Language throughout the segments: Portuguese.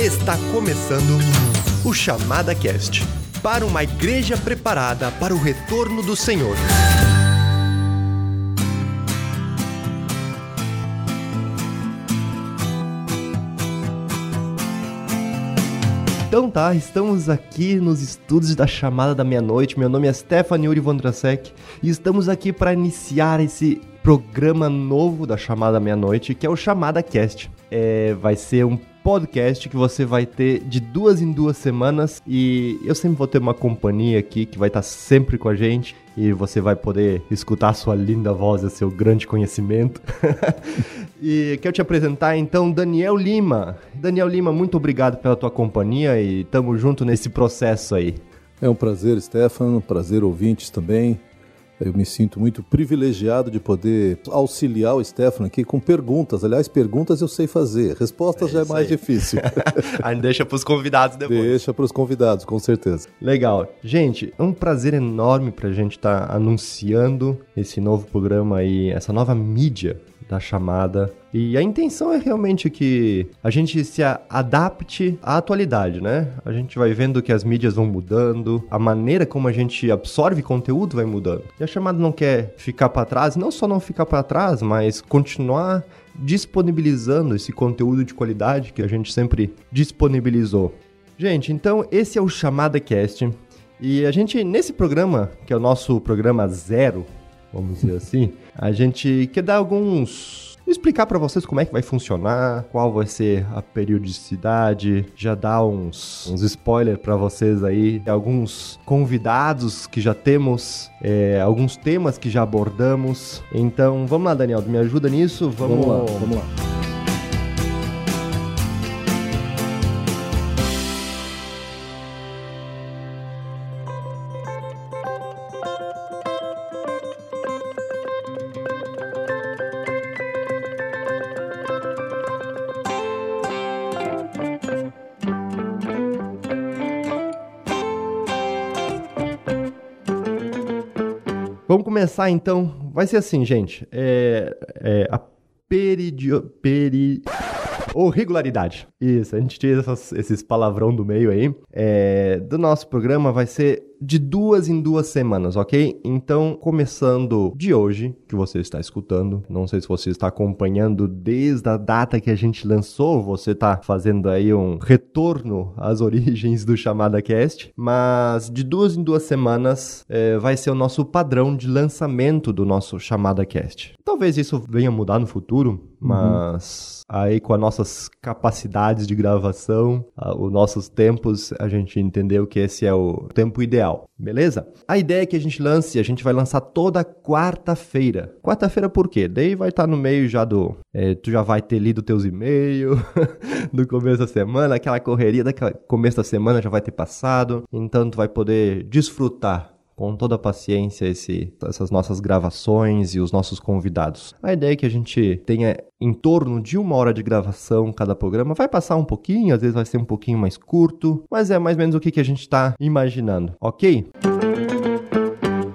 Está começando o Chamada Cast para uma igreja preparada para o retorno do Senhor. Então tá, estamos aqui nos estúdios da Chamada da Meia-Noite. Meu nome é Stephanie Uri Vondrasek e estamos aqui para iniciar esse programa novo da Chamada Meia-Noite, que é o Chamada Cast. É, vai ser um podcast que você vai ter de duas em duas semanas e eu sempre vou ter uma companhia aqui que vai estar sempre com a gente e você vai poder escutar sua linda voz e seu grande conhecimento. e quero te apresentar então Daniel Lima. Daniel Lima, muito obrigado pela tua companhia e tamo junto nesse processo aí. É um prazer, Stefano, prazer ouvintes também. Eu me sinto muito privilegiado de poder auxiliar o Stefano aqui com perguntas. Aliás, perguntas eu sei fazer, respostas é já é mais aí. difícil. Aí deixa para os convidados depois. Deixa para os convidados, com certeza. Legal. Gente, é um prazer enorme para a gente estar tá anunciando esse novo programa aí, essa nova mídia da chamada. E a intenção é realmente que a gente se adapte à atualidade, né? A gente vai vendo que as mídias vão mudando, a maneira como a gente absorve conteúdo vai mudando. E a chamada não quer ficar para trás, não só não ficar para trás, mas continuar disponibilizando esse conteúdo de qualidade que a gente sempre disponibilizou. Gente, então esse é o Chamada Cast. E a gente, nesse programa, que é o nosso programa zero, vamos dizer assim, a gente quer dar alguns explicar para vocês como é que vai funcionar, qual vai ser a periodicidade, já dar uns, uns spoilers para vocês aí, alguns convidados que já temos, é, alguns temas que já abordamos. Então, vamos lá, Daniel, me ajuda nisso? Vamos, vamos lá, vamos lá. Começar então. Vai ser assim, gente. É, é a peridio, peri... Ou regularidade. Isso, a gente tira essas, esses palavrão do meio aí. É, do nosso programa vai ser de duas em duas semanas, ok? Então, começando de hoje, que você está escutando, não sei se você está acompanhando desde a data que a gente lançou, você está fazendo aí um retorno às origens do Chamada Cast, mas de duas em duas semanas é, vai ser o nosso padrão de lançamento do nosso Chamada Cast. Talvez isso venha mudar no futuro, mas uhum. aí com as nossas capacidades de gravação, os nossos tempos, a gente entendeu que esse é o tempo ideal, beleza? A ideia é que a gente lance, a gente vai lançar toda quarta-feira. Quarta-feira por quê? Daí vai estar tá no meio já do... É, tu já vai ter lido teus e-mails do começo da semana, aquela correria daquela começo da semana já vai ter passado, então tu vai poder desfrutar com toda a paciência esse, essas nossas gravações e os nossos convidados. A ideia é que a gente tenha em torno de uma hora de gravação cada programa. Vai passar um pouquinho, às vezes vai ser um pouquinho mais curto, mas é mais ou menos o que, que a gente está imaginando, ok?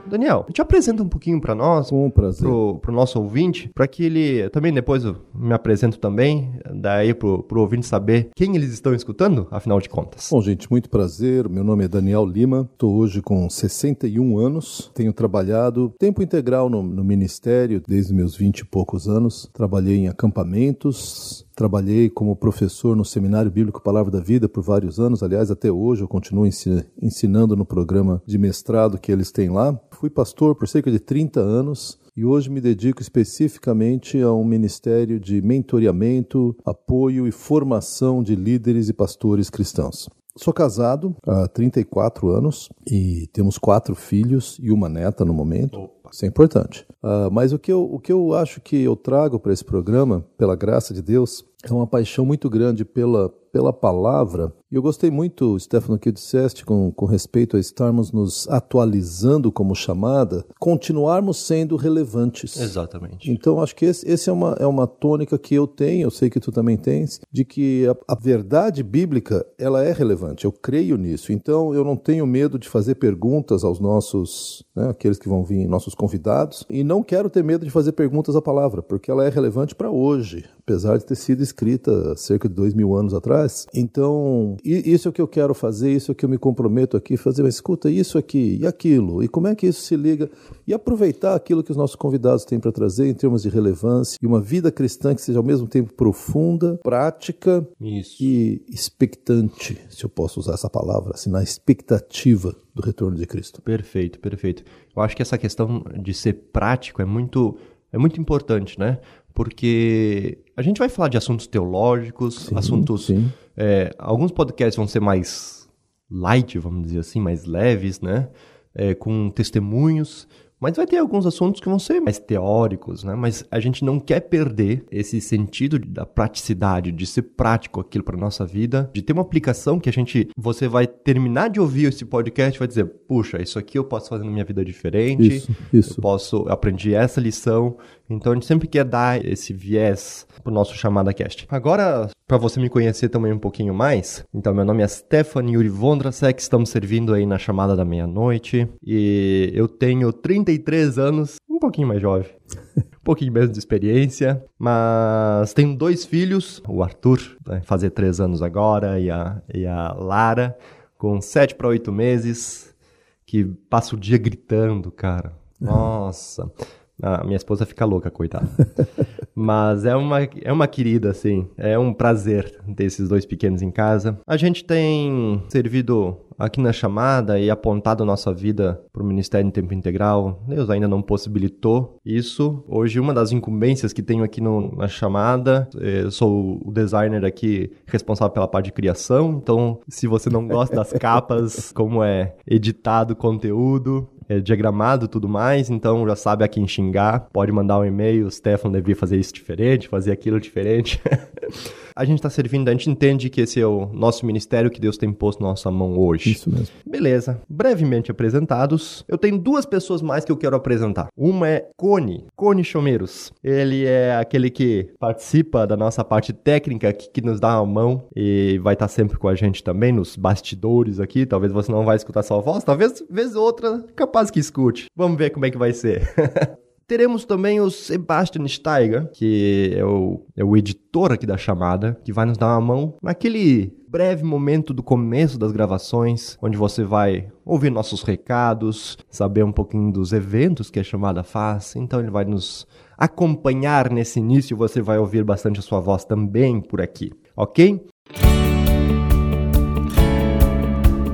Daniel, te apresenta um pouquinho para nós, Com prazer. Pro, pro nosso ouvinte, para que ele também depois eu me apresento também, daí pro, pro ouvinte saber quem eles estão escutando, afinal de contas. Bom, gente, muito prazer. Meu nome é Daniel Lima, estou hoje com 61 anos, tenho trabalhado tempo integral no, no ministério desde meus 20 e poucos anos. Trabalhei em acampamentos, Trabalhei como professor no Seminário Bíblico Palavra da Vida por vários anos, aliás, até hoje eu continuo ensinando no programa de mestrado que eles têm lá. Fui pastor por cerca de 30 anos e hoje me dedico especificamente a um ministério de mentoreamento, apoio e formação de líderes e pastores cristãos. Sou casado há 34 anos e temos quatro filhos e uma neta no momento. Opa. Isso é importante. Uh, mas o que, eu, o que eu acho que eu trago para esse programa, pela graça de Deus, é uma paixão muito grande pela, pela palavra. E eu gostei muito, Stefano, que disseste com, com respeito a estarmos nos atualizando como chamada, continuarmos sendo relevantes. Exatamente. Então, acho que esse, esse é, uma, é uma tônica que eu tenho, eu sei que tu também tens, de que a, a verdade bíblica, ela é relevante. Eu creio nisso. Então, eu não tenho medo de fazer perguntas aos nossos, né, aqueles que vão vir, nossos convidados, e não quero ter medo de fazer perguntas à palavra, porque ela é relevante para hoje, apesar de ter sido escrita cerca de dois mil anos atrás faz. Então, isso é o que eu quero fazer, isso é o que eu me comprometo aqui fazer. Mas escuta, isso aqui e aquilo, e como é que isso se liga? E aproveitar aquilo que os nossos convidados têm para trazer em termos de relevância e uma vida cristã que seja ao mesmo tempo profunda, prática Isso. e expectante, se eu posso usar essa palavra, assim, na expectativa do retorno de Cristo. Perfeito, perfeito. Eu acho que essa questão de ser prático é muito, é muito importante, né? Porque a gente vai falar de assuntos teológicos, Sim, assuntos. sim. é, alguns podcasts vão ser mais light, vamos dizer assim, mais leves, né? É, com testemunhos. Mas vai ter alguns assuntos que vão ser mais teóricos, né? Mas a gente não quer perder esse sentido da praticidade, de ser prático aquilo para nossa vida, de ter uma aplicação que a gente, você vai terminar de ouvir esse podcast e vai dizer, puxa, isso aqui eu posso fazer na minha vida diferente, Isso, isso. eu posso, aprendi essa lição. Então a gente sempre quer dar esse viés pro nosso chamada cast. Agora, para você me conhecer também um pouquinho mais, então meu nome é Stefan Yuri Vondrasek, estamos servindo aí na chamada da meia-noite e eu tenho 33 anos, um pouquinho mais jovem. Um pouquinho menos de experiência, mas tenho dois filhos, o Arthur, vai fazer três anos agora, e a, e a Lara, com sete para oito meses, que passa o dia gritando, cara. Nossa. A minha esposa fica louca, coitada. Mas é uma, é uma querida, assim. É um prazer ter esses dois pequenos em casa. A gente tem servido aqui na chamada e apontado a nossa vida para o Ministério em Tempo Integral. Deus ainda não possibilitou isso. Hoje, uma das incumbências que tenho aqui no, na chamada, eh, eu sou o designer aqui responsável pela parte de criação. Então, se você não gosta das capas, como é editado o conteúdo, é diagramado e tudo mais, então já sabe a quem xingar, pode mandar um e-mail, o Stefan devia fazer isso diferente, fazer aquilo diferente. a gente está servindo, a gente entende que esse é o nosso ministério que Deus tem posto na nossa mão hoje. Isso mesmo. Beleza, brevemente apresentados, eu tenho duas pessoas mais que eu quero apresentar. Uma é Cone, Cone Chomeiros. Ele é aquele que participa da nossa parte técnica, que, que nos dá a mão e vai estar sempre com a gente também nos bastidores aqui. Talvez você não vai escutar sua voz, talvez vez outra, capaz que escute. Vamos ver como é que vai ser. Teremos também o Sebastian Steiger, que é o, é o editor aqui da chamada, que vai nos dar uma mão naquele breve momento do começo das gravações, onde você vai ouvir nossos recados, saber um pouquinho dos eventos que a chamada faz. Então ele vai nos acompanhar nesse início, você vai ouvir bastante a sua voz também por aqui, ok?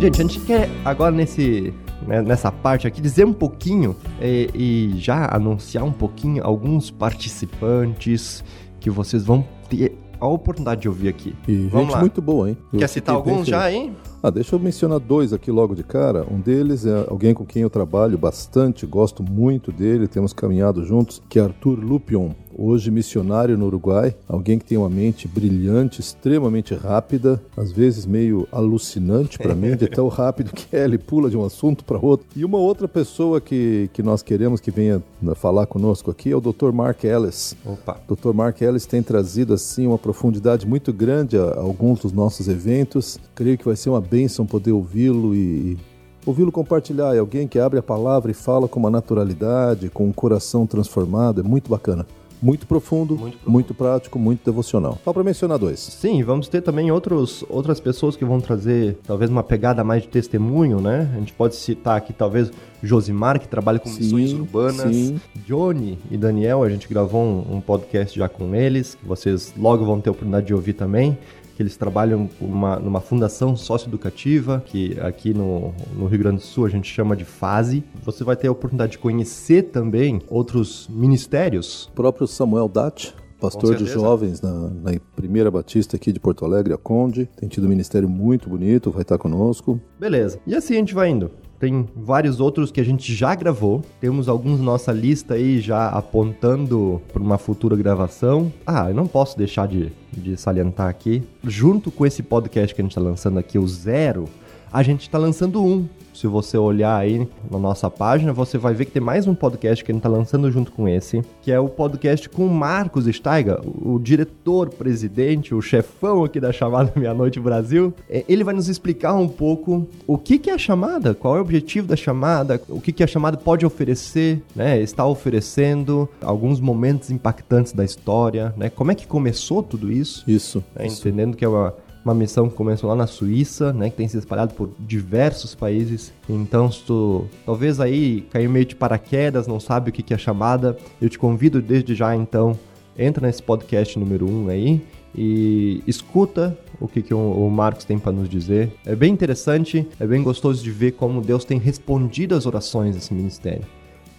Gente, a gente quer agora nesse né, nessa parte aqui dizer um pouquinho e, e já anunciar um pouquinho alguns participantes que vocês vão ter a oportunidade de ouvir aqui. E Vamos gente lá. muito boa, hein? Eu Quer citar alguns já, hein? Ah, deixa eu mencionar dois aqui logo de cara. Um deles é alguém com quem eu trabalho bastante, gosto muito dele, temos caminhado juntos, que é Arthur Lupion, hoje missionário no Uruguai, alguém que tem uma mente brilhante, extremamente rápida, às vezes meio alucinante para mim, de tão rápido que é, ele pula de um assunto para outro. E uma outra pessoa que, que nós queremos que venha né, falar conosco aqui é o Dr. Mark Ellis. Opa. Dr. Mark Ellis tem trazido assim uma profundidade muito grande a, a alguns dos nossos eventos. Creio que vai ser uma bênção poder ouvi-lo e ouvi-lo compartilhar. É alguém que abre a palavra e fala com uma naturalidade, com um coração transformado. É muito bacana. Muito profundo, Muito profundo. muito prático, muito devocional. Só para mencionar dois. Sim, vamos ter também outros, outras pessoas que vão trazer talvez uma pegada mais de testemunho, né? A gente pode citar aqui talvez Josimar, que trabalha com missões urbanas. sim. Johnny e Daniel, a gente gravou um, um podcast já com eles, que vocês logo vão ter a oportunidade de ouvir também. Que eles trabalham uma, numa fundação socioeducativa, que aqui no, no Rio Grande do Sul a gente chama de FASE. Você vai ter a oportunidade de conhecer também outros ministérios O próprio Samuel Datti, pastor de jovens na, na Primeira Batista aqui de Porto Alegre, a Conde. Tem tido um ministério muito bonito, vai estar conosco. Beleza. E assim a gente vai indo. Tem vários outros que a gente já gravou. Temos alguns na nossa lista aí já apontando para uma futura gravação. Ah, eu não posso deixar de, de salientar aqui. Junto com esse podcast que a gente está lançando aqui, o Zero, a gente está lançando um. Se você olhar aí na nossa página, você vai ver que tem mais um podcast que a gente está lançando junto com esse, que é o podcast com o Marcos Steiger, o diretor, presidente, o chefão aqui da chamada Meia-Noite Brasil. É, Ele vai nos explicar um pouco o que, que é a chamada, qual é o objetivo da chamada, o que, que a chamada pode oferecer, né? Está oferecendo alguns momentos impactantes da história, né? Como é que começou tudo isso? Isso. né, isso. entendendo que é uma, uma missão que começou lá na Suíça, né, que tem se espalhado por diversos países. Então, se tu talvez aí caiu meio de paraquedas, não sabe o que, que é chamada, eu te convido desde já então, entra nesse podcast número 1 um aí e escuta o que, que o, Marcos tem para nos dizer. É bem interessante, é bem gostoso de ver como Deus tem respondido às orações desse ministério.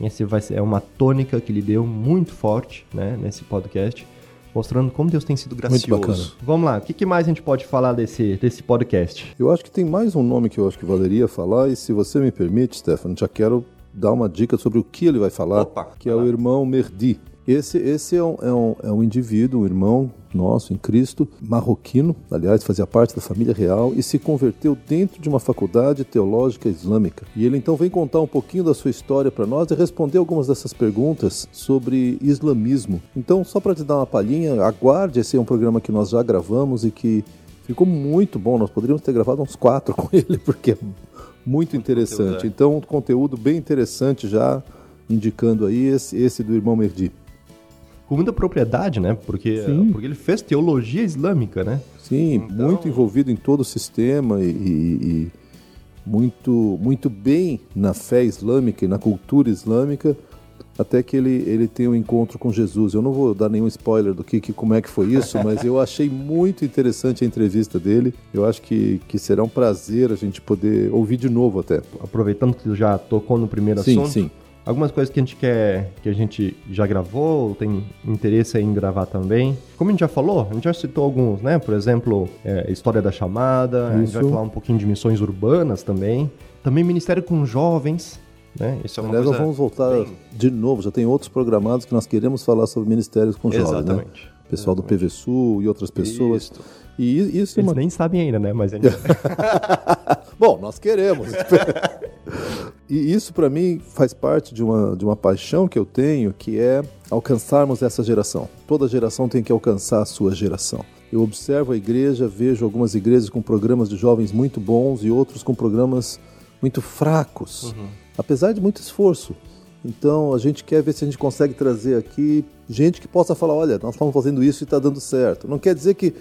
Esse vai ser é uma tônica que lhe deu muito forte né, nesse podcast mostrando como Deus tem sido gracioso. Muito bacana. Vamos lá, o que, que, mais a gente pode falar desse, desse podcast? Eu acho que tem mais um nome que eu acho que valeria falar, e se você me permite, Stefano, já quero dar uma dica sobre o que ele vai falar, Opa, que é o irmão Merdi. Esse, esse é, um, é, um, é um indivíduo, um irmão nosso em Cristo, marroquino, aliás, fazia parte da família real e se converteu dentro de uma faculdade teológica islâmica. E ele então vem contar um pouquinho da sua história para nós e responder algumas dessas perguntas sobre islamismo. Então, só para te dar uma palhinha, aguarde, esse é um programa que nós já gravamos e que ficou muito bom. Nós poderíamos ter gravado uns quatro com ele, porque é muito interessante. É. Então, um conteúdo bem interessante já indicando aí esse, esse do irmão Merdi com muita propriedade, né? Porque, porque ele fez teologia islâmica, né? Sim, então... muito envolvido em todo o sistema e, e, muito, muito bem na fé islâmica e na cultura islâmica, até que ele, ele tem um encontro com Jesus. Eu não vou dar nenhum spoiler do que, que como é que foi isso, mas eu achei muito interessante a entrevista dele. Eu acho que, que será um prazer a gente poder ouvir de novo até. Aproveitando que já tocou no primeiro sim, assunto. Sim, sim algumas coisas que a gente quer, que a gente já gravou, tem interesse em gravar também. Como a gente já falou, a gente já citou alguns, né? Por exemplo, é, História da Chamada, Isso. a gente vai falar um pouquinho de missões urbanas também. Também Ministério com Jovens, né? Isso é uma Aliás, nós vamos voltar bem... de novo, já tem outros programados que nós queremos falar sobre ministérios com jovens, né? Exatamente. né? Pessoal Exatamente. do PVSul e outras pessoas. Isso. E isso Eles uma... nem sabem ainda, né? Mas a gente... Bom, nós queremos. e isso para mim faz parte de uma, de uma paixão que eu tenho, que é alcançarmos essa geração. Toda geração tem que alcançar a sua geração. Eu observo a igreja, vejo algumas igrejas com programas de jovens muito bons e outros com programas muito fracos, uhum. apesar de muito esforço. Então a gente quer ver se a gente consegue trazer aqui gente que possa falar: olha, nós estamos fazendo isso e está dando certo. Não quer dizer que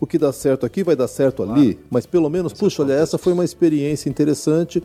o que dá certo aqui vai dar certo claro. ali, mas pelo menos, Essa puxa, olha, essa foi uma experiência interessante.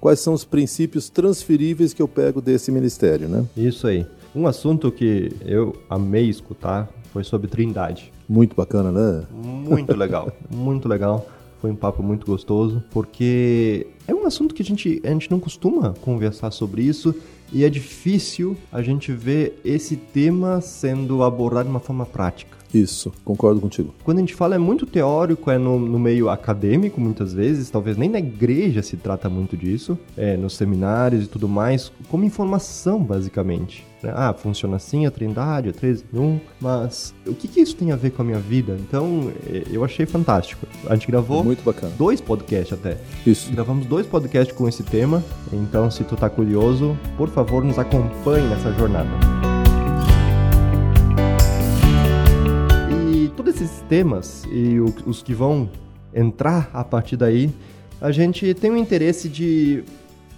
Quais são os princípios transferíveis que eu pego desse ministério, né? Isso aí. Um assunto que eu amei escutar foi sobre Trindade. Muito bacana, né? Muito legal, muito legal. Foi um papo muito gostoso, porque é um assunto que a gente, a gente não costuma conversar sobre isso e é difícil a gente ver esse tema sendo abordado de uma forma prática. Isso, concordo contigo. Quando a gente fala é muito teórico, é no, no meio acadêmico muitas vezes, talvez nem na igreja se trata muito disso, é, nos seminários e tudo mais, como informação basicamente. Né? Ah, funciona assim a trindade, a 3 em 1, mas o que, que isso tem a ver com a minha vida? Então, é, eu achei fantástico. A gente gravou muito bacana. dois podcasts até. Isso. Gravamos dois podcasts com esse tema, então se tu tá curioso, por favor, nos acompanhe nessa jornada. Esses temas e os que vão entrar a partir daí, a gente tem o interesse de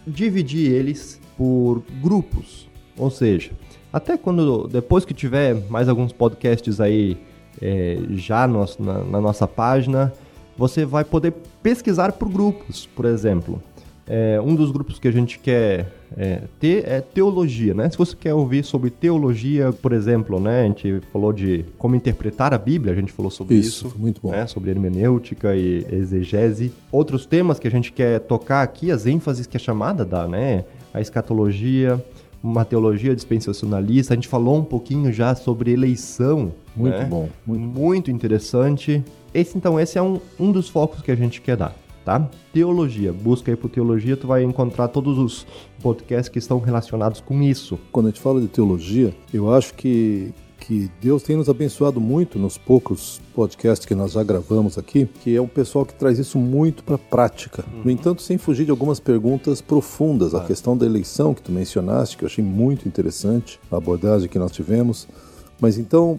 dividir eles por grupos. Ou seja, até quando depois que tiver mais alguns podcasts aí é, já no, na, na nossa página, você vai poder pesquisar por grupos, por exemplo. É, um dos grupos que a gente quer é, ter é teologia, né? Se você quer ouvir sobre teologia, por exemplo, né? A gente falou de como interpretar a Bíblia, a gente falou sobre isso. isso muito bom. Né? Sobre hermenêutica e exegese. Outros temas que a gente quer tocar aqui, as ênfases que a chamada dá, né? A escatologia, uma teologia dispensacionalista. A gente falou um pouquinho já sobre eleição. Muito né? bom. Muito, muito interessante. Esse, então, esse é um, um dos focos que a gente quer dar tá? Teologia, busca aí por teologia, tu vai encontrar todos os podcasts que estão relacionados com isso. Quando a gente fala de teologia, eu acho que que Deus tem nos abençoado muito nos poucos podcasts que nós já gravamos aqui, que é um pessoal que traz isso muito para a prática. Uhum. No entanto, sem fugir de algumas perguntas profundas, a questão da eleição que tu mencionaste, que eu achei muito interessante, a abordagem que nós tivemos. Mas então,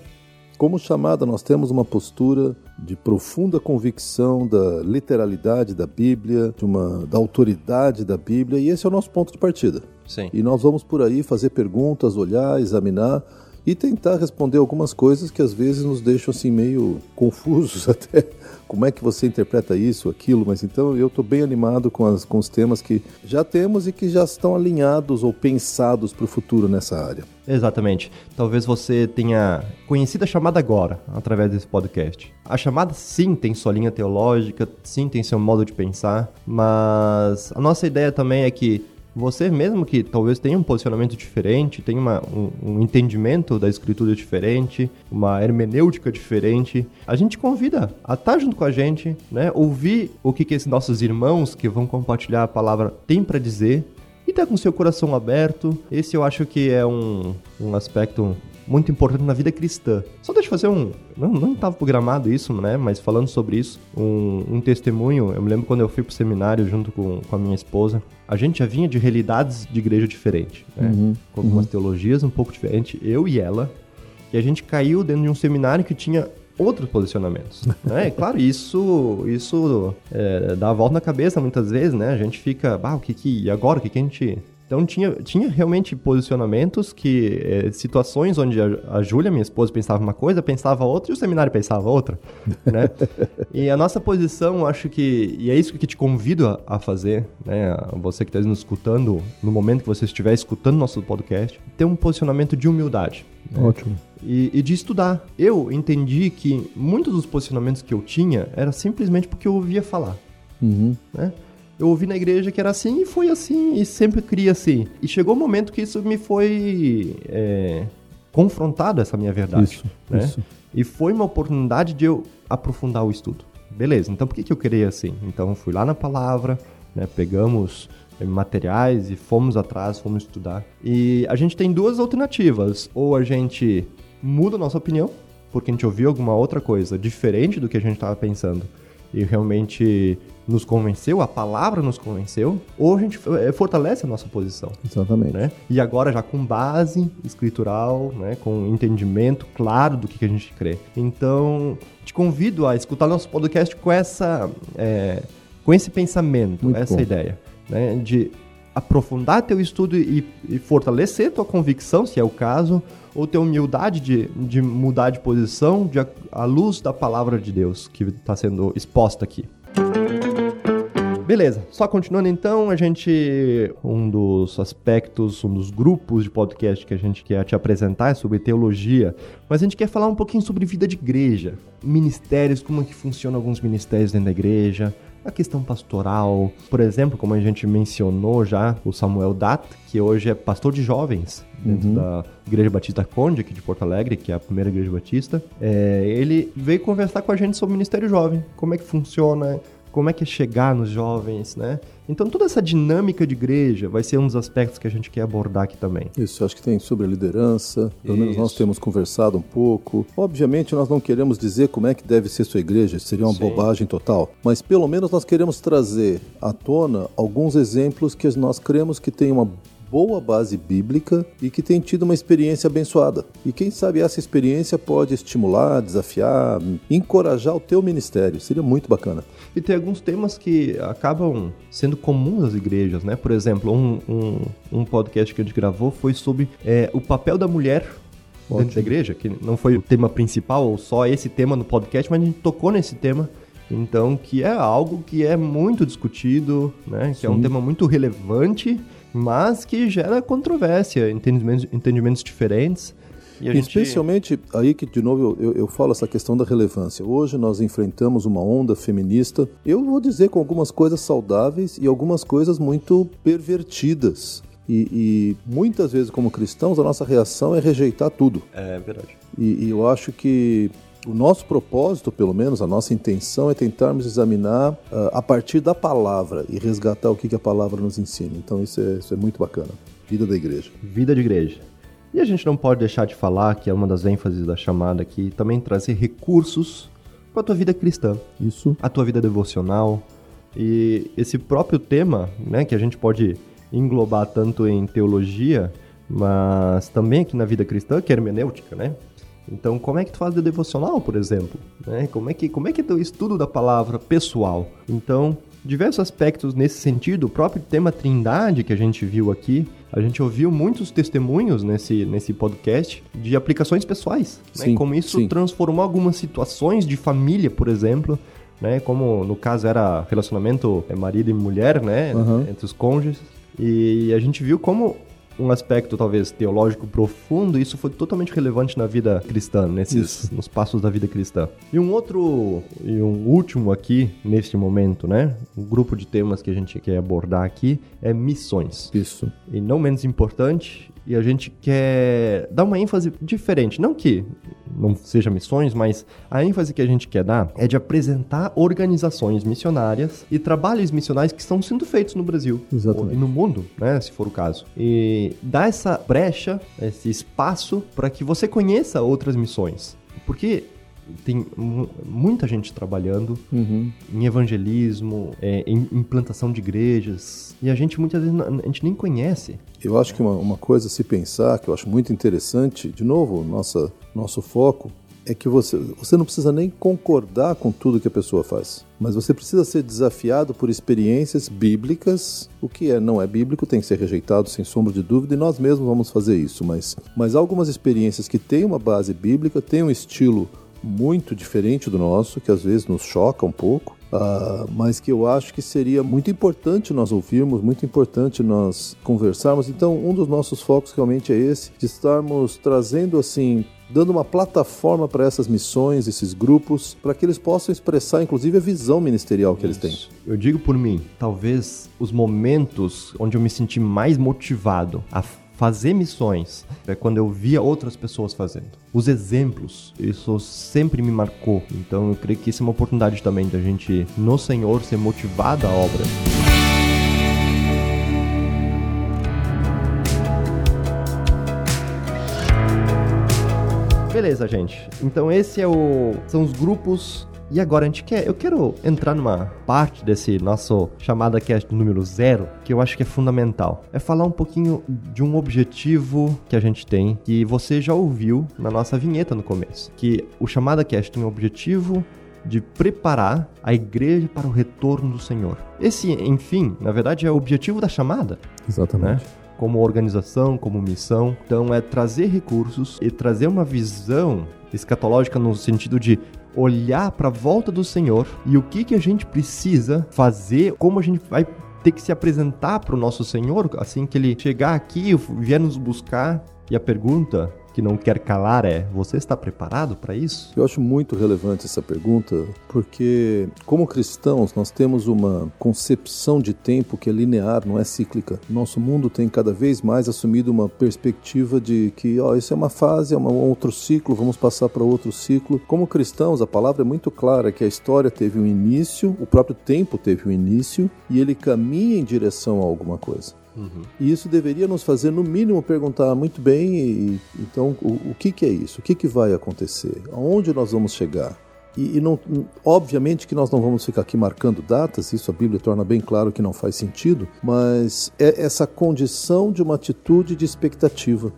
como chamada, nós temos uma postura de profunda convicção da literalidade da Bíblia, de uma, da autoridade da Bíblia, e esse é o nosso ponto de partida. Sim. E nós vamos por aí fazer perguntas, olhar, examinar e tentar responder algumas coisas que às vezes nos deixam assim meio confusos até. Como é que você interpreta isso, aquilo? Mas então eu estou bem animado com, as, com os temas que já temos e que já estão alinhados ou pensados para o futuro nessa área. Exatamente. Talvez você tenha conhecido a chamada agora, através desse podcast. A chamada, sim, tem sua linha teológica, sim, tem seu modo de pensar, mas a nossa ideia também é que você mesmo que talvez tenha um posicionamento diferente, tenha uma, um, um, entendimento da escritura diferente, uma hermenêutica diferente, a gente convida a estar junto com a gente, né? Ouvir o que, que esses nossos irmãos que vão compartilhar a palavra têm para dizer e estar tá com seu coração aberto. Esse eu acho que é um, um aspecto muito importante na vida cristã. Só deixa eu fazer um. Não estava programado isso, né? Mas falando sobre isso, um, um, testemunho. Eu me lembro quando eu fui pro seminário junto com, com a minha esposa. A gente já vinha de realidades de igreja diferentes, né? Uhum, com algumas uhum. teologias um pouco diferentes, eu e ela. E a gente caiu dentro de um seminário que tinha outros posicionamentos. né? E claro, isso, isso é, dá a volta na cabeça muitas vezes, né? A gente fica, ah, o que que, e agora, o que que a gente então tinha, tinha realmente posicionamentos que. É, situações onde a, a Júlia, minha esposa, pensava uma coisa, pensava outra e o seminário pensava outra. Né? e a nossa posição, acho que. E é isso que te convido a, a fazer, né? Você que está nos escutando, no momento que você estiver escutando nosso podcast, ter um posicionamento de humildade. Né? Ótimo. E, e, de estudar. Eu entendi que muitos dos posicionamentos que eu tinha era simplesmente porque eu ouvia falar. Uhum. Né? Eu ouvi na igreja que era assim e foi assim e sempre queria assim. E chegou o um momento que isso me foi é, confrontado, essa minha verdade. Isso, né? isso. E foi uma oportunidade de eu aprofundar o estudo. Beleza, então por que, que eu queria assim? Então fui lá na palavra, né, pegamos é, materiais e fomos atrás, fomos estudar. E a gente tem duas alternativas. Ou a gente muda a nossa opinião, porque a gente ouviu alguma outra coisa diferente do que a gente estava pensando e realmente nos convenceu, a palavra nos convenceu, ou a gente eh, fortalece a nossa posição. Exatamente. Né? E agora já com base escritural, né? com entendimento claro do que, que a gente crê. Então, te convido a escutar nosso podcast com essa, é, com esse pensamento, Muito essa bom. ideia, né? de aprofundar teu estudo e, e, fortalecer tua convicção, se é o caso, ou ter humildade de, de mudar de posição de, à luz da palavra de Deus que está sendo exposta aqui. Beleza, só continuando então, a gente. Um dos aspectos, um dos grupos de podcast que a gente quer te apresentar é sobre teologia, mas a gente quer falar um pouquinho sobre vida de igreja, ministérios, como é que funcionam alguns ministérios dentro da igreja, a questão pastoral. Por exemplo, como a gente mencionou já, o Samuel Dat, que hoje é pastor de jovens dentro uhum. da Igreja Batista Conde, aqui de Porto Alegre, que é a primeira igreja batista, é, ele veio conversar com a gente sobre o Ministério Jovem, como é que funciona, como é que é chegar nos jovens, né? Então toda essa dinâmica de igreja vai ser um dos aspectos que a gente quer abordar aqui também. Isso, acho que tem sobre a liderança, pelo Isso. menos nós temos conversado um pouco. Obviamente nós não queremos dizer como é que deve ser sua igreja, seria uma Sim. bobagem total, mas pelo menos nós queremos trazer à tona alguns exemplos que nós cremos que tem uma boa base bíblica e que tem tido uma experiência abençoada. E quem sabe essa experiência pode estimular, desafiar, encorajar o teu ministério. Seria muito bacana. E tem alguns temas que acabam sendo comuns às igrejas, né? Por exemplo, um, um, um podcast que a gente gravou foi sobre é, o papel da mulher Ótimo. dentro da igreja, que não foi o tema principal ou só esse tema no podcast, mas a gente tocou nesse tema. Então, que é algo que é muito discutido, né? Que Sim. é um tema muito relevante mas que gera controvérsia, entendimentos, entendimentos diferentes. Gente... Especialmente aí que, de novo, eu, eu, falo essa questão da relevância. Hoje nós enfrentamos uma onda feminista, eu vou dizer com algumas coisas saudáveis e algumas coisas muito pervertidas. E, e muitas vezes, como cristãos, a nossa reação é rejeitar tudo. É verdade. E, e eu acho que o nosso propósito, pelo menos, a nossa intenção é tentarmos examinar uh, a partir da palavra e resgatar o que, que a palavra nos ensina. Então isso é, isso é muito bacana. Vida da igreja. Vida de igreja. E a gente não pode deixar de falar, que é uma das ênfases da chamada aqui, também trazer recursos para a tua vida cristã. Isso. A tua vida devocional. E esse próprio tema, né, que a gente pode englobar tanto em teologia, mas também aqui na vida cristã, que é hermenêutica, né? Então, como é que tu faz de devocional, por exemplo? Né? Como é que como é que é teu estudo da palavra pessoal? Então, diversos aspectos nesse sentido, o próprio tema Trindade que a gente viu aqui, a gente ouviu muitos testemunhos nesse, nesse podcast de aplicações pessoais, né? Sim, Como isso sim. transformou algumas situações de família, por exemplo, né? Como no caso era relacionamento é, marido e mulher, né? Aham. Entre os cônjuges. E a gente viu como um aspecto talvez teológico profundo, isso foi totalmente relevante na vida cristã, nesses Isso. nos passos da vida cristã. E um outro e um último aqui neste momento, né? Um grupo de temas que a gente quer abordar aqui é missões. Isso. E não menos importante, e a gente quer dar uma ênfase diferente, não que não seja missões, mas a ênfase que a gente quer dar é de apresentar organizações missionárias e trabalhos missionários que estão sendo feitos no Brasil Exatamente. e no mundo, né, se for o caso. E dar essa brecha, esse espaço para que você conheça outras missões. Porque tem mu- muita gente trabalhando Uhum. em evangelismo, é, em implantação de igrejas, e a gente muitas vezes não- a gente nem conhece. Eu acho que uma, uma coisa a se pensar, que eu acho muito interessante, de novo, nossa, nosso foco, é que você, você não precisa nem concordar com tudo que a pessoa faz. Mas você precisa ser desafiado por experiências bíblicas. O que é, não é bíblico tem que ser rejeitado sem sombra de dúvida e nós mesmos vamos fazer isso. Mas, mas algumas experiências que têm uma base bíblica, têm um estilo muito diferente do nosso, que às vezes nos choca um pouco. Ah, mas que eu acho que seria muito importante nós ouvirmos, muito importante nós conversarmos. Então, um dos nossos focos realmente é esse, de estarmos trazendo assim, dando uma plataforma para essas missões, esses grupos, para que eles possam expressar, inclusive, a visão ministerial que eles têm. Eu digo por mim, talvez os momentos onde eu me senti mais motivado a fazer missões é quando eu via outras pessoas fazendo. Os exemplos, isso sempre me marcou. Então eu creio que isso é uma oportunidade também da gente, no Senhor, ser motivado à obra. Beleza, gente. Então esse é o são os grupos e agora a gente quer, eu quero entrar numa parte desse nosso chamada cast número zero que eu acho que é fundamental. É falar um pouquinho de um objetivo que a gente tem que você já ouviu na nossa vinheta no começo, que o chamada cast tem o objetivo de preparar a igreja para o retorno do Senhor. Esse, enfim, na verdade é o objetivo da chamada Exatamente. né? Como organização, como missão. Então é trazer recursos e trazer uma visão escatológica no sentido de olhar para a volta do Senhor e o que que a gente precisa fazer, como a gente vai ter que se apresentar para o nosso Senhor assim que ele chegar aqui, vier nos buscar. E a pergunta que não quer calar é: você está preparado para isso? Eu acho muito relevante essa pergunta, porque, como cristãos, nós temos uma concepção de tempo que é linear, não é cíclica. Nosso mundo tem cada vez mais assumido uma perspectiva de que, ó, isso é uma fase, é um outro ciclo, vamos passar para outro ciclo. Como cristãos, a palavra é muito clara que a história teve um início, o próprio tempo teve um início, e ele caminha em direção a alguma coisa. E isso deveria nos fazer, no mínimo, perguntar muito bem, e, então, o, o que, que é isso? O que, que vai acontecer? Aonde nós vamos chegar? E, e não, obviamente que nós não vamos ficar aqui marcando datas, isso a Bíblia torna bem claro que não faz sentido, mas é essa condição de uma atitude de expectativa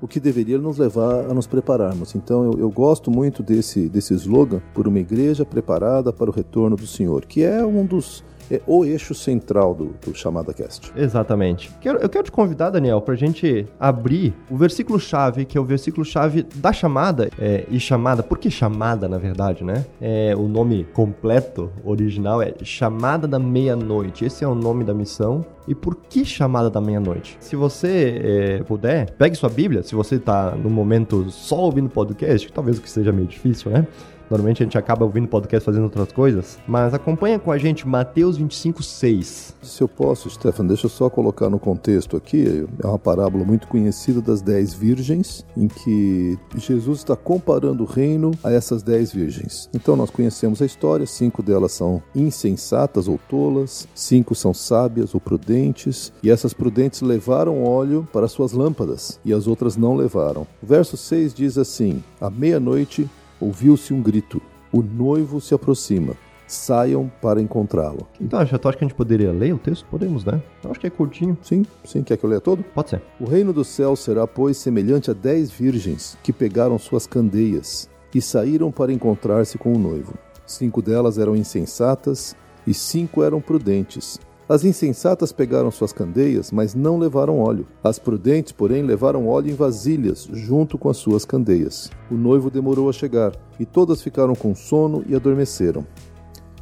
o que deveria nos levar a nos prepararmos. Então eu, eu gosto muito desse, desse slogan, por uma igreja preparada para o retorno do Senhor, que é um dos. É o eixo central do, do Chamada Cast. Exatamente. Quero- eu quero te convidar, Daniel, para a gente abrir o versículo-chave, que é o versículo-chave da chamada. é, e chamada, por que chamada, na verdade, né? É, o nome completo, original, é Chamada da Meia-Noite. Esse é o nome da missão. E por que Chamada da Meia-Noite? Se você é, puder, pegue sua Bíblia, se você está no momento só ouvindo podcast, que talvez o que seja meio difícil, né? Normalmente a gente acaba ouvindo podcast fazendo outras coisas, mas acompanha com a gente Mateus 25, 6. Se eu posso, Stefan, deixa eu só colocar no contexto aqui. É uma parábola muito conhecida das dez virgens, em que Jesus está comparando o reino a essas dez virgens. Então nós conhecemos a história: cinco delas são insensatas ou tolas, cinco são sábias ou prudentes, e essas prudentes levaram óleo para suas lâmpadas, e as outras não levaram. O verso 6 diz assim: À meia-noite ouviu-se um grito: O noivo se aproxima. Saiam para encontrá-lo. Então, acho, tu acha que a gente poderia ler o texto? Podemos, né? Eu acho que é curtinho. Sim, sim, quer que eu leia todo? Pode ser. O reino do céu será, pois, semelhante a dez virgens que pegaram suas candeias e saíram para encontrar-se com o noivo. Cinco delas eram insensatas e cinco eram prudentes. As insensatas pegaram suas candeias, mas não levaram óleo. As prudentes, porém, levaram óleo em vasilhas, junto com as suas candeias. O noivo demorou a chegar, e todas ficaram com sono e adormeceram.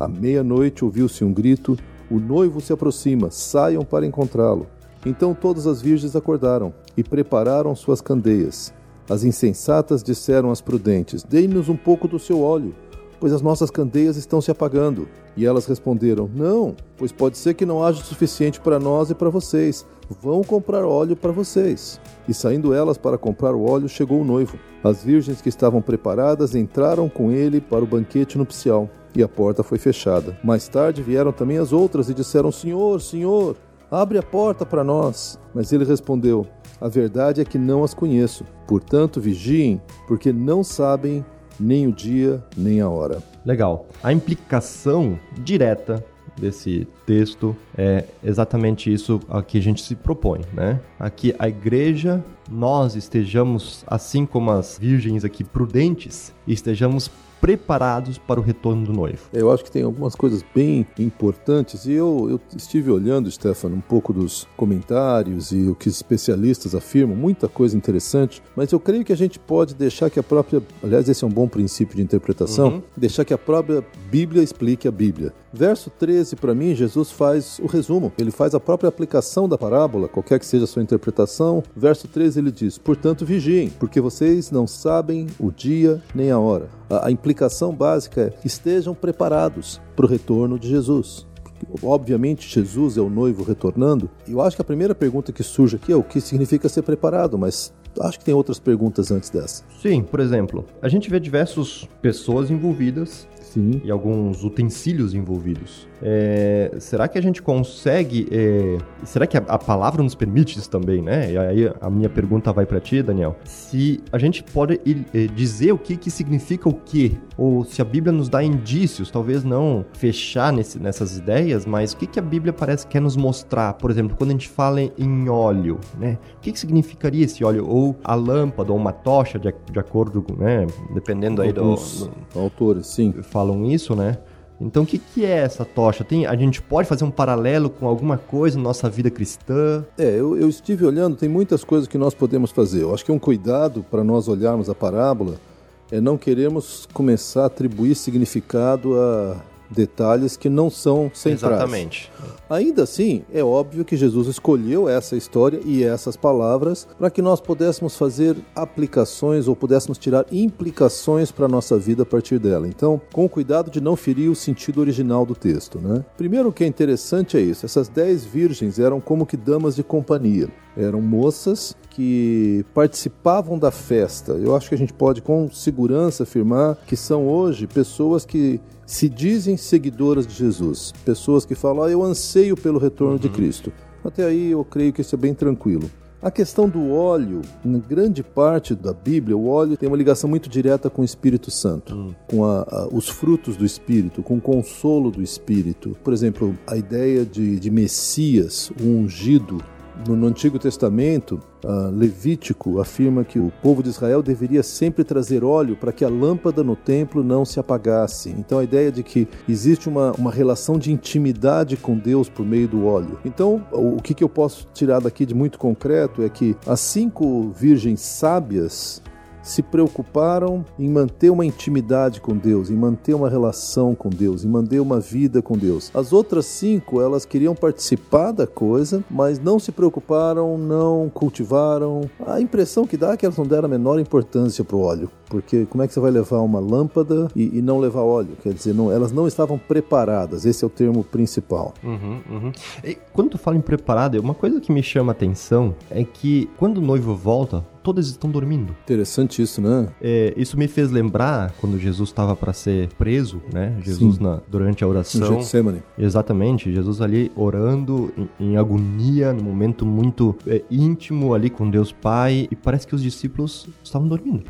À meia-noite ouviu-se um grito: O noivo se aproxima, saiam para encontrá-lo. Então todas as virgens acordaram e prepararam suas candeias. As insensatas disseram às prudentes: Dê-nos um pouco do seu óleo, pois as nossas candeias estão se apagando. E elas responderam: Não, pois pode ser que não haja o suficiente para nós e para vocês. Vão comprar óleo para vocês. E saindo elas para comprar o óleo, chegou o noivo. As virgens que estavam preparadas entraram com ele para o banquete nupcial, e a porta foi fechada. Mais tarde vieram também as outras e disseram: Senhor, Senhor, abre a porta para nós. Mas ele respondeu: a verdade é que não as conheço. Portanto, vigiem, porque não sabem nem o dia nem a hora. Legal. A implicação direta desse texto é exatamente isso a que a gente se propõe, né? Aqui a igreja, nós estejamos, assim como as virgens aqui prudentes, estejamos preparados para o retorno do noivo. Eu acho que tem algumas coisas bem importantes e eu, eu estive olhando, Stefano, um pouco dos comentários e o que especialistas afirmam, muita coisa interessante, mas eu creio que a gente pode deixar que a própria, aliás, esse é um bom princípio de interpretação, uhum. deixar que a própria Bíblia explique a Bíblia. Verso 13, para mim, Jesus faz o resumo, ele faz a própria aplicação da parábola, qualquer que seja a sua interpretação. Verso 13 ele diz: Portanto, vigiem, porque vocês não sabem o dia nem a hora. A, a implicação básica é que estejam preparados para o retorno de Jesus. Obviamente, Jesus é o noivo retornando. E eu acho que a primeira pergunta que surge aqui é o que significa ser preparado, mas acho que tem outras perguntas antes dessa. Sim, por exemplo, a gente vê diversas pessoas envolvidas Sim. e alguns utensílios envolvidos. É, será que a gente consegue. É, será que a, a, palavra nos permite isso também, né? E aí a minha pergunta vai para ti, Daniel. Se a gente pode é, dizer o que, que significa o que, ou se a Bíblia nos dá indícios, talvez não fechar nesse, nessas ideias, mas o que, que a Bíblia parece que quer nos mostrar? Por exemplo, quando a gente fala em óleo, né? O que, que significaria esse óleo? Ou a lâmpada, ou uma tocha, de, de acordo com, né? Dependendo aí do, do. Autores, sim. Falam isso, né? Então, o que, que é essa tocha? Tem, a gente pode fazer um paralelo com alguma coisa na nossa vida cristã? É, eu, eu estive olhando, tem muitas coisas que nós podemos fazer. Eu acho que um cuidado para nós olharmos a parábola é não queremos começar a atribuir significado a detalhes que não são centrais. Exatamente. Ainda assim, é óbvio que Jesus escolheu essa história e essas palavras para que nós pudéssemos fazer aplicações ou pudéssemos tirar implicações para a nossa vida a partir dela. Então, com cuidado de não ferir o sentido original do texto. Né? Primeiro, o que é interessante é isso: essas dez virgens eram como que damas de companhia. Eram moças que participavam da festa. Eu acho que a gente pode com segurança afirmar que são hoje pessoas que se dizem seguidoras de Jesus, pessoas que falam, ah, eu anseio pelo retorno uhum. de Cristo. Até aí eu creio que isso é bem tranquilo. A questão do óleo, em grande parte da Bíblia, o óleo tem uma ligação muito direta com o Espírito Santo, uhum. com a, a, os frutos do Espírito, com o consolo do Espírito. Por exemplo, a ideia de, de Messias, o ungido, no, Antigo Testamento, Levítico afirma que o povo de Israel deveria sempre trazer óleo para que a lâmpada no templo não se apagasse. Então a ideia de que existe uma, uma relação de intimidade com Deus por meio do óleo. Então o, que, que eu posso tirar daqui de muito concreto é que as cinco virgens sábias se preocuparam em manter uma intimidade com Deus, em manter uma relação com Deus, em manter uma vida com Deus. As outras cinco, elas queriam participar da coisa, mas não se preocuparam, não cultivaram. A impressão que dá é que elas não deram a menor importância para o óleo. Porque como é que você vai levar uma lâmpada e, e não levar óleo? Quer dizer, não, elas não estavam preparadas. Esse é o termo principal. Uhum, uhum. E quando tu fala em preparada, uma coisa que me chama a atenção é que quando o noivo volta, todas estão dormindo. Interessante isso, né? É, isso me fez lembrar quando Jesus estava para ser preso, né? Jesus na, durante a oração. Getsemane. Exatamente. Jesus ali orando em, em agonia, num momento muito é, íntimo ali com Deus Pai. E parece que os discípulos estavam dormindo.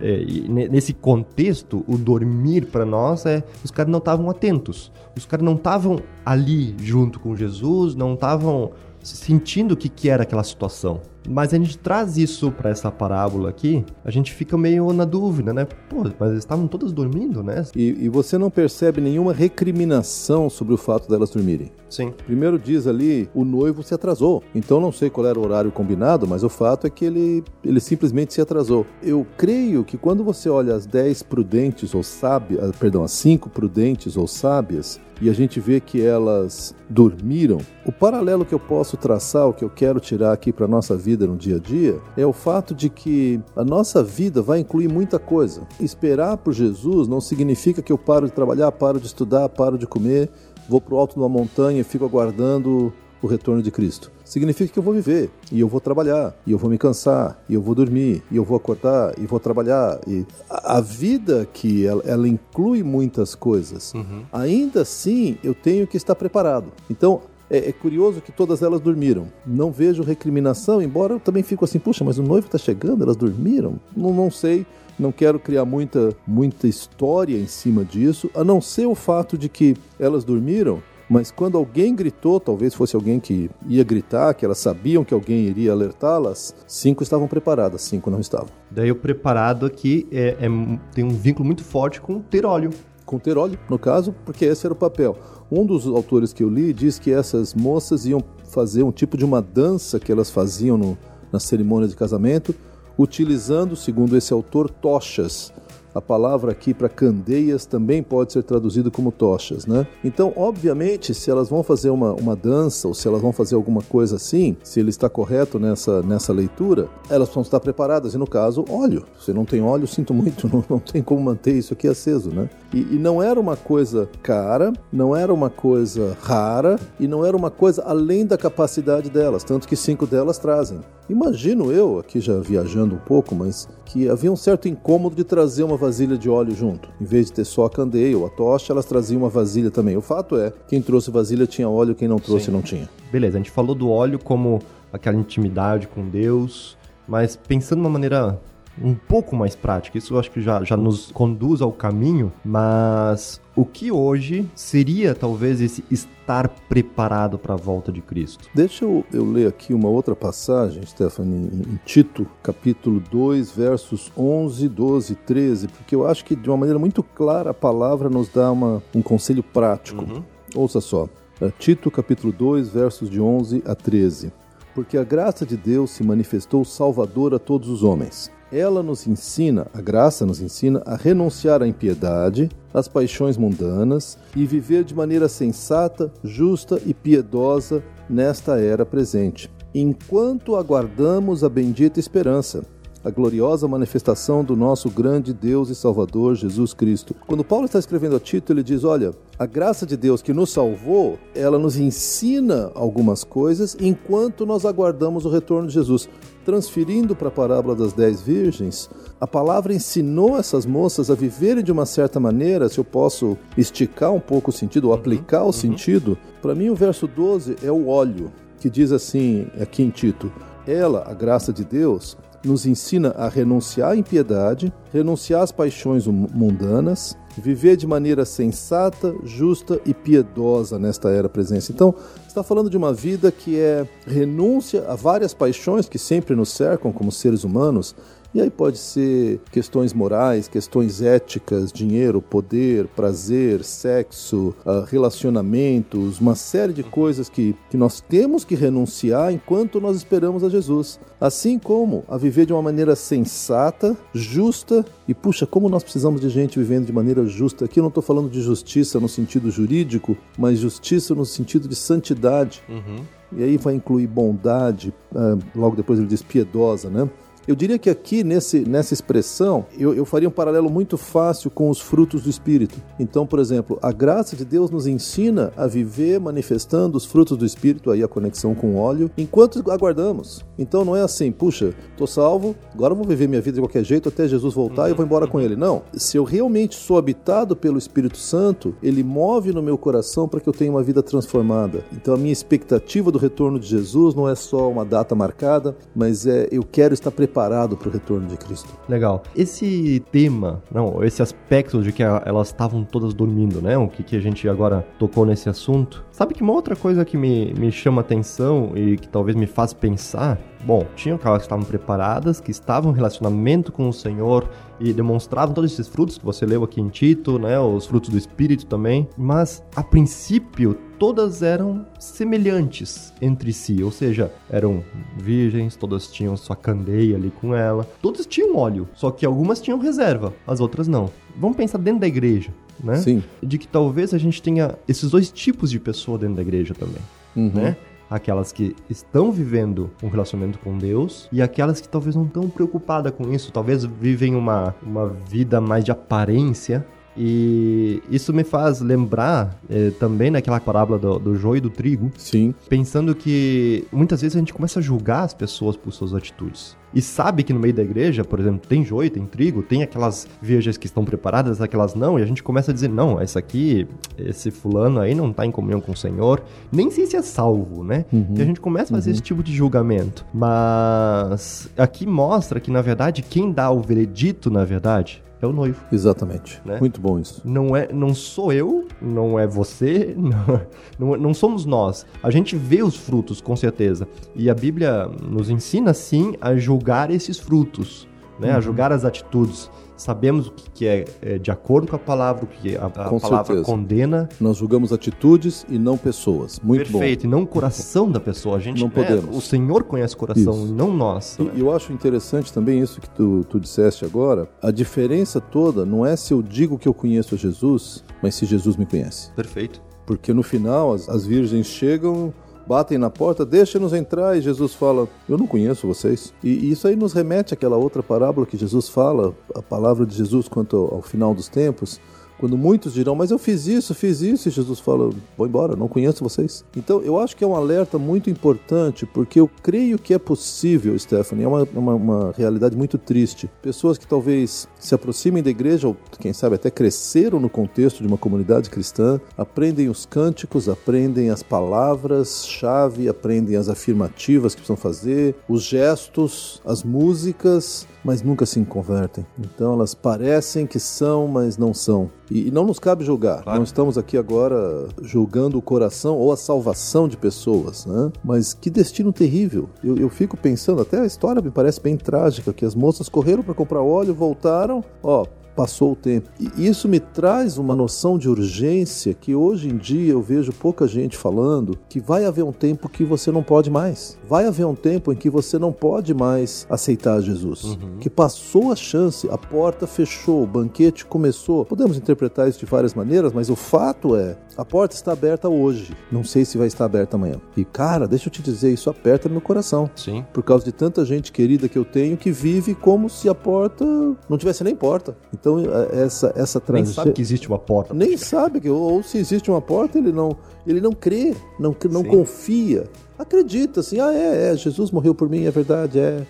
É, nesse contexto, o dormir para nós é os caras não estavam atentos. Os caras não estavam ali junto com Jesus, não estavam sentindo o que, que era aquela situação. Mas a gente traz isso para essa parábola aqui, a gente fica meio na dúvida, né? Pô, mas eles estavam todas dormindo, né? E, e você não percebe nenhuma recriminação sobre o fato delas dormirem. Sim. Primeiro diz ali, o noivo se atrasou. Então não sei qual era o horário combinado, mas o fato é que ele, ele simplesmente se atrasou. Eu creio que quando você olha as 10 prudentes ou sábias, ah, perdão, as 5 prudentes ou sábias, e a gente vê que elas dormiram, o paralelo que eu posso traçar, o que eu quero tirar aqui para nossa vida no dia a dia, é o fato de que a nossa vida vai incluir muita coisa. Esperar por Jesus não significa que eu paro de trabalhar, paro de estudar, paro de comer, vou para o alto de uma montanha e fico aguardando o retorno de Cristo. Significa que eu vou viver, e eu vou trabalhar, e eu vou me cansar, e eu vou dormir, e eu vou acordar, e vou trabalhar. E a, vida que ela, ela, inclui muitas coisas. Uhum. Ainda assim, eu tenho que estar preparado. Então, é, é, curioso que todas elas dormiram. Não vejo recriminação, embora eu também fico assim, puxa, mas o noivo está chegando, elas dormiram? Não, não sei. Não quero criar muita, muita história em cima disso, a não ser o fato de que elas dormiram, mas quando alguém gritou, talvez fosse alguém que ia gritar, que elas sabiam que alguém iria alertá-las, cinco estavam preparadas, cinco não estavam. Daí o preparado aqui é, é, tem um vínculo muito forte com ter óleo. Com no caso, porque esse era o papel. Um dos autores que eu li diz que essas moças iam fazer um tipo de uma dança que elas faziam no, na cerimônia de casamento, utilizando, segundo esse autor, tochas. A palavra aqui para candeias também pode ser traduzido como tochas, né? Então, obviamente, se elas vão fazer uma, uma dança ou se elas vão fazer alguma coisa assim, se ele está correto nessa, nessa leitura, elas vão estar preparadas. E no caso, óleo. Se não tem óleo, sinto muito, não, não tem como manter isso aqui aceso, né? E, e não era uma coisa cara, não era uma coisa rara e não era uma coisa além da capacidade delas, tanto que cinco delas trazem. Imagino eu, aqui já viajando um pouco, mas que havia um certo incômodo de trazer uma vasilha de óleo junto. Em vez de ter só a candeia ou a tocha, elas traziam uma vasilha também. O fato é, quem trouxe vasilha tinha óleo, quem não trouxe Sim. não tinha. Beleza, a gente falou do óleo como aquela intimidade com Deus, mas pensando de uma maneira um pouco mais prática. Isso eu acho que já, já nos conduz ao caminho, mas o que hoje seria talvez esse estar preparado para a volta de Cristo? Deixa eu, eu ler aqui uma outra passagem, Stephanie, em Tito, capítulo 2, versos 11, 12 e 13, porque eu acho que de uma maneira muito clara a palavra nos dá uma, um conselho prático. Uhum. Ouça só. É, Tito, capítulo 2, versos de 11 a 13. Porque a graça de Deus se manifestou salvadora a todos os homens ela nos ensina, a graça nos ensina a renunciar à impiedade, às paixões mundanas e viver de maneira sensata, justa e piedosa nesta era presente, enquanto aguardamos a bendita esperança a gloriosa manifestação do nosso grande Deus e Salvador Jesus Cristo. Quando Paulo está escrevendo a Tito, ele diz: Olha, a graça de Deus que nos salvou, ela nos ensina algumas coisas enquanto nós aguardamos o retorno de Jesus. Transferindo para a parábola das dez virgens, a palavra ensinou essas moças a viverem de uma certa maneira, se eu posso esticar um pouco o sentido, ou aplicar o uhum. sentido. Para mim, o verso 12 é o óleo, que diz assim aqui em Tito: Ela, a graça de Deus, nos ensina a renunciar à impiedade, renunciar às paixões mundanas, viver de maneira sensata, justa e piedosa nesta era presença. Então, está falando de uma vida que é renúncia a várias paixões que sempre nos cercam como seres humanos, e aí pode ser questões morais, questões éticas, dinheiro, poder, prazer, sexo, ah, relacionamentos, uma série de coisas que, que nós temos que renunciar enquanto nós esperamos a Jesus. Assim como a viver de uma maneira sensata, justa e, puxa, como nós precisamos de gente vivendo de maneira justa. Aqui eu não estou falando de justiça no sentido jurídico, mas justiça no sentido de santidade. Uhum. E aí vai incluir bondade, ah, logo depois ele diz piedosa, né? Eu diria que aqui, nesse, nessa expressão, eu, eu faria um paralelo muito fácil com os frutos do Espírito. Então, por exemplo, a graça de Deus nos ensina a viver manifestando os frutos do Espírito, aí a conexão com o óleo, enquanto aguardamos. Então não é assim, puxa, tô salvo, agora vou viver minha vida de qualquer jeito até Jesus voltar e eu vou embora com ele. Não. Se eu realmente sou habitado pelo Espírito Santo, ele move no meu coração para que eu tenha uma vida transformada. Então a minha expectativa do retorno de Jesus não é só uma data marcada, mas é eu quero estar preparado preparado para o retorno de Cristo. Legal. Esse tema, não, esse aspecto de que elas estavam todas dormindo, né? O que, que a gente agora tocou nesse assunto. Sabe que uma outra coisa que me, me chama atenção e que talvez me faz pensar Bom, tinham aquelas que estavam preparadas, que estavam em relacionamento com o Senhor e demonstravam todos esses frutos que você leu aqui em Tito, né? Os frutos do Espírito também. Mas, a princípio, todas eram semelhantes entre si, ou seja, eram virgens, todas tinham sua candeia ali com ela, todas tinham óleo, só que algumas tinham reserva, as outras não. Vamos pensar dentro da igreja, né? Sim. De que talvez a gente tenha esses dois tipos de pessoa dentro da igreja também, Uhum. né? Aquelas que estão vivendo um relacionamento com Deus e aquelas que talvez não estão preocupadas com isso, talvez vivem uma, uma vida mais de aparência. E isso me faz lembrar eh, também naquela parábola do, do joio e do trigo, Sim. pensando que muitas vezes a gente começa a julgar as pessoas por suas atitudes. E sabe que no meio da igreja, por exemplo, tem joio, tem trigo, tem aquelas virgens que estão preparadas, aquelas não, e a gente começa a dizer, não, essa aqui, esse fulano aí não tá em comunhão com o Senhor, nem sei se é salvo, né? Uhum. E a gente começa a fazer esse tipo de julgamento. Mas aqui mostra que, na verdade, quem dá o veredito, na verdade, é o noivo. Exatamente. Né? Muito bom isso. Não é, não sou eu, não é você, não, não, não somos nós. A gente vê os frutos, com certeza. E a Bíblia nos ensina, sim, a julgar esses frutos, né? A julgar as atitudes. Sabemos o que é, é de acordo com a palavra, o que a, a palavra certeza. condena. Nós julgamos atitudes e não pessoas. Muito Perfeito, e não o coração da pessoa. A gente, Não né, podemos. O Senhor conhece o coração, Isso. e não nós. bom. né? E eu acho interessante também isso que tu, tu disseste agora. A diferença toda não é se eu digo que eu conheço a Jesus, mas se Jesus me conhece. Perfeito. Porque no final as, as virgens chegam, batem na porta, deixa-nos entrar, e Jesus fala: Eu não conheço vocês. E, isso aí nos remete àquela outra parábola que Jesus fala, a palavra de Jesus quanto ao final dos tempos. Quando muitos dirão, mas eu fiz isso, fiz isso, e Jesus fala, vou embora, não conheço vocês. Então eu acho que é um alerta muito importante, porque eu creio que é possível, Stephanie, é uma, uma, uma realidade muito triste. Pessoas que talvez se aproximem da igreja, ou quem sabe até cresceram no contexto de uma comunidade cristã, aprendem os cânticos, aprendem as palavras-chave, aprendem as afirmativas que precisam fazer, os gestos, as músicas, mas nunca se convertem. Então elas parecem que são, mas não são. E, e não nos cabe julgar. Claro. Não estamos aqui agora julgando o coração ou a salvação de pessoas, né? Mas que destino terrível. Eu, eu fico pensando, até a história me parece bem trágica, que as moças correram para comprar óleo, voltaram, ó, passou o tempo. E isso me traz uma noção de urgência que hoje em dia eu vejo pouca gente falando que vai haver um tempo que você não pode mais. Vai haver um tempo em que você não pode mais aceitar Jesus. Que passou a chance, a porta fechou, o banquete começou. Podemos interpretar isso de várias maneiras, mas o fato é, a porta está aberta hoje. Não sei se vai estar aberta amanhã. E cara, deixa eu te dizer, isso aperta no meu coração Sim. por causa de tanta gente querida que eu tenho que vive como se a porta não tivesse nem porta. Então eh, essa essa Nem tragédia sabe que existe uma porta. nem sabe que ou se existe uma porta ele não ele não crê, não não Sim. confia, acredita assim, ah é, é, Jesus morreu por mim, é verdade, é.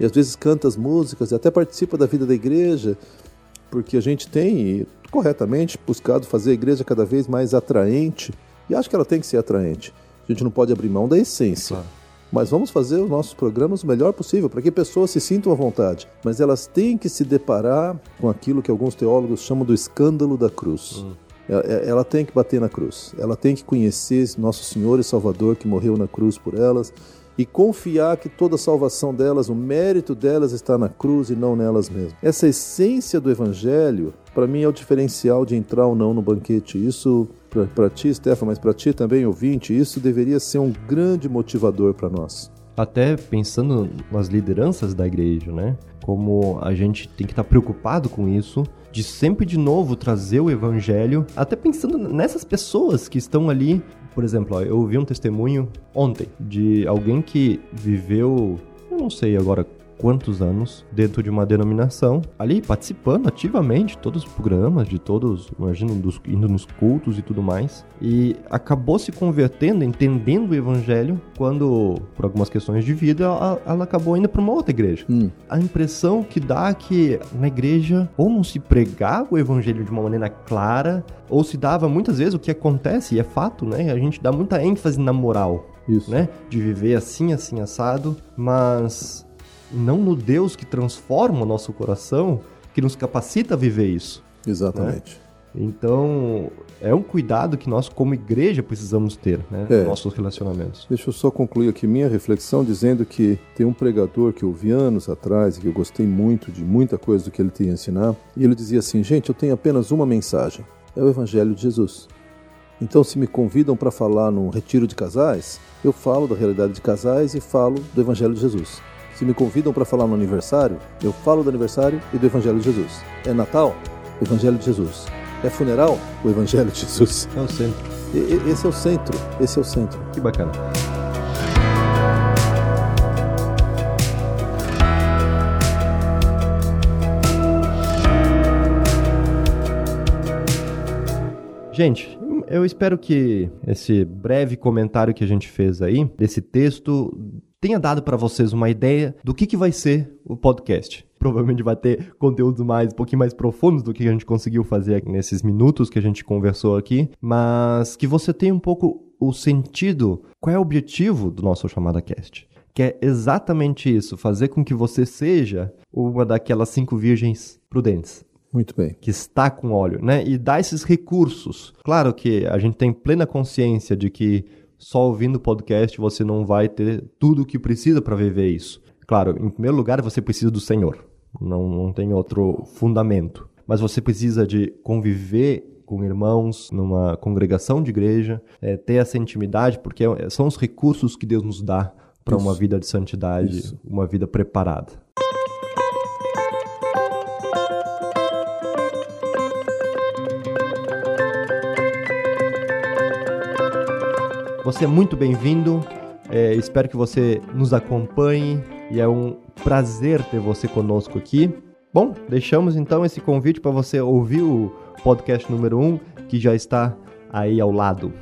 E às vezes canta as músicas e até participa da vida da igreja, porque a gente tem corretamente buscado fazer a igreja cada vez mais atraente. E acho que ela tem que ser atraente. A gente não pode abrir mão da essência. Claro. Mas vamos fazer os nossos programas o melhor possível para que pessoas se sintam à vontade. Mas elas têm que se deparar com aquilo que alguns teólogos chamam do escândalo da cruz. Ela, ela tem que bater na cruz. Ela tem que conhecer nosso Senhor e Salvador que morreu na cruz por elas e confiar que toda a salvação delas, o mérito delas está na cruz e não nelas mesmas. Essa essência do evangelho, para mim, é o diferencial de entrar ou não no banquete. Isso, para ti, Stefan, mas para ti também, ouvinte, isso deveria ser um grande motivador para nós. até pensando nas lideranças da igreja, né? Como a gente tem que estar preocupado com isso, de sempre de novo trazer o evangelho, até pensando nessas pessoas que estão ali. Por exemplo, eu ouvi um testemunho ontem de alguém que viveu, eu não sei agora quantos anos dentro de uma denominação, ali participando ativamente de todos os programas, de todos, imagino, dos, indo nos cultos e tudo mais, e acabou se convertendo, entendendo o evangelho, quando, por algumas questões de vida, ela, ela acabou indo para uma outra igreja. Hum. A impressão que dá é que na igreja ou não se pregava o evangelho de uma maneira clara, ou se dava muitas vezes o que acontece, e é fato, né? A gente dá muita ênfase na moral Isso. né? De viver assim, assim, assado, mas não no Deus que transforma o nosso coração, que nos capacita a viver isso. Exatamente. Né? Então, é um cuidado que nós, como igreja, precisamos ter né, é. nos nossos relacionamentos. Deixa eu só concluir aqui minha reflexão dizendo que tem um pregador que eu vi anos atrás e que eu gostei muito de muita coisa do que ele tinha a ensinar. E ele dizia assim: gente, eu tenho apenas uma mensagem: é o Evangelho de Jesus. Então, se me convidam para falar num retiro de casais, eu falo da realidade de casais e falo do Evangelho de Jesus. Se me convidam para falar no aniversário, eu falo do aniversário e do Evangelho de Jesus. É Natal? Evangelho de Jesus. É funeral? O Evangelho de Jesus. É o centro. E, esse é o centro. Esse é o centro. Que bacana. Gente, eu espero que esse breve comentário que a gente fez aí, desse texto, tenha dado para vocês uma ideia do que, que vai ser o podcast. Provavelmente vai ter conteúdos mais, um pouquinho mais profundos do que a gente conseguiu fazer nesses minutos que a gente conversou aqui, mas que você tenha um pouco o sentido, qual é o objetivo do nosso Chamada Cast. Que é exatamente isso, fazer com que você seja uma daquelas cinco virgens prudentes. Muito bem. Que está com óleo, né? E dar esses recursos. Claro que a gente tem plena consciência de que só ouvindo o podcast você não vai ter tudo o que precisa para viver isso. Claro, em primeiro lugar, você precisa do Senhor. Não, não tem outro fundamento. Mas você precisa de conviver com irmãos numa congregação de igreja, é, ter essa intimidade, porque é, são os recursos que Deus nos dá para uma vida de santidade, Isso. uma vida preparada. Você é muito bem-vindo. É, espero que você nos acompanhe e é um prazer ter você conosco aqui. Bom, deixamos então esse convite para você ouvir o podcast número 1, um, que já está aí ao lado.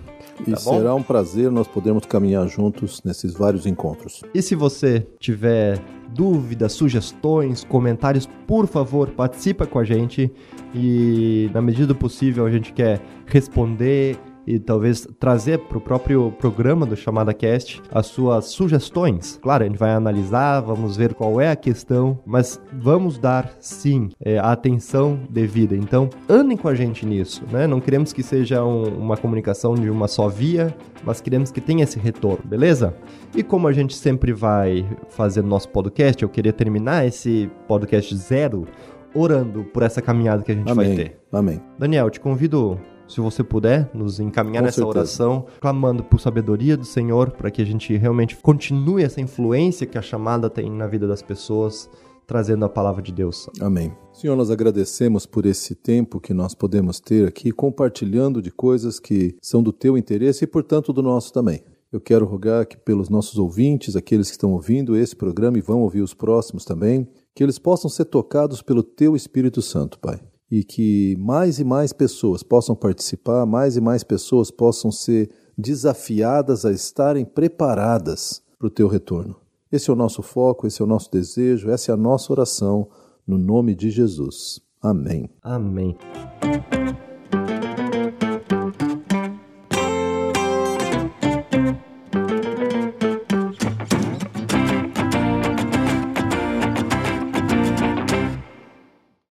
E tá será um prazer nós podermos caminhar juntos nesses vários encontros. E se você tiver dúvidas, sugestões, comentários, por favor, participa com a gente e na medida do possível a gente quer responder e talvez trazer para o próprio programa do Chamada Cast as suas sugestões. Claro, a gente vai analisar, vamos ver qual é a questão, mas vamos dar sim é, a atenção devida. Então, andem com a gente nisso, né? Não queremos que seja um, uma comunicação de uma só via, mas queremos que tenha esse retorno, beleza? E como a gente sempre vai fazer nosso podcast, eu queria terminar esse podcast zero orando por essa caminhada que a gente Amém. vai ter. Amém. Daniel, te convido se você puder nos encaminhar Com nessa certeza. oração, clamando por sabedoria do Senhor, para que a gente realmente continue essa influência que a chamada tem na vida das pessoas, trazendo a palavra de Deus. Amém. Senhor, nós agradecemos por esse tempo que nós podemos ter aqui, compartilhando de coisas que são do teu interesse e, portanto, do nosso também. Eu quero rogar que pelos nossos ouvintes, aqueles que estão ouvindo esse programa e vão ouvir os próximos também, que eles possam ser tocados pelo teu Espírito Santo, Pai e que mais e mais pessoas possam participar, mais e mais pessoas possam ser desafiadas a estarem preparadas para o teu retorno. Esse é o nosso foco, esse é o nosso desejo, essa é a nossa oração, no nome de Jesus. Amém. Amém.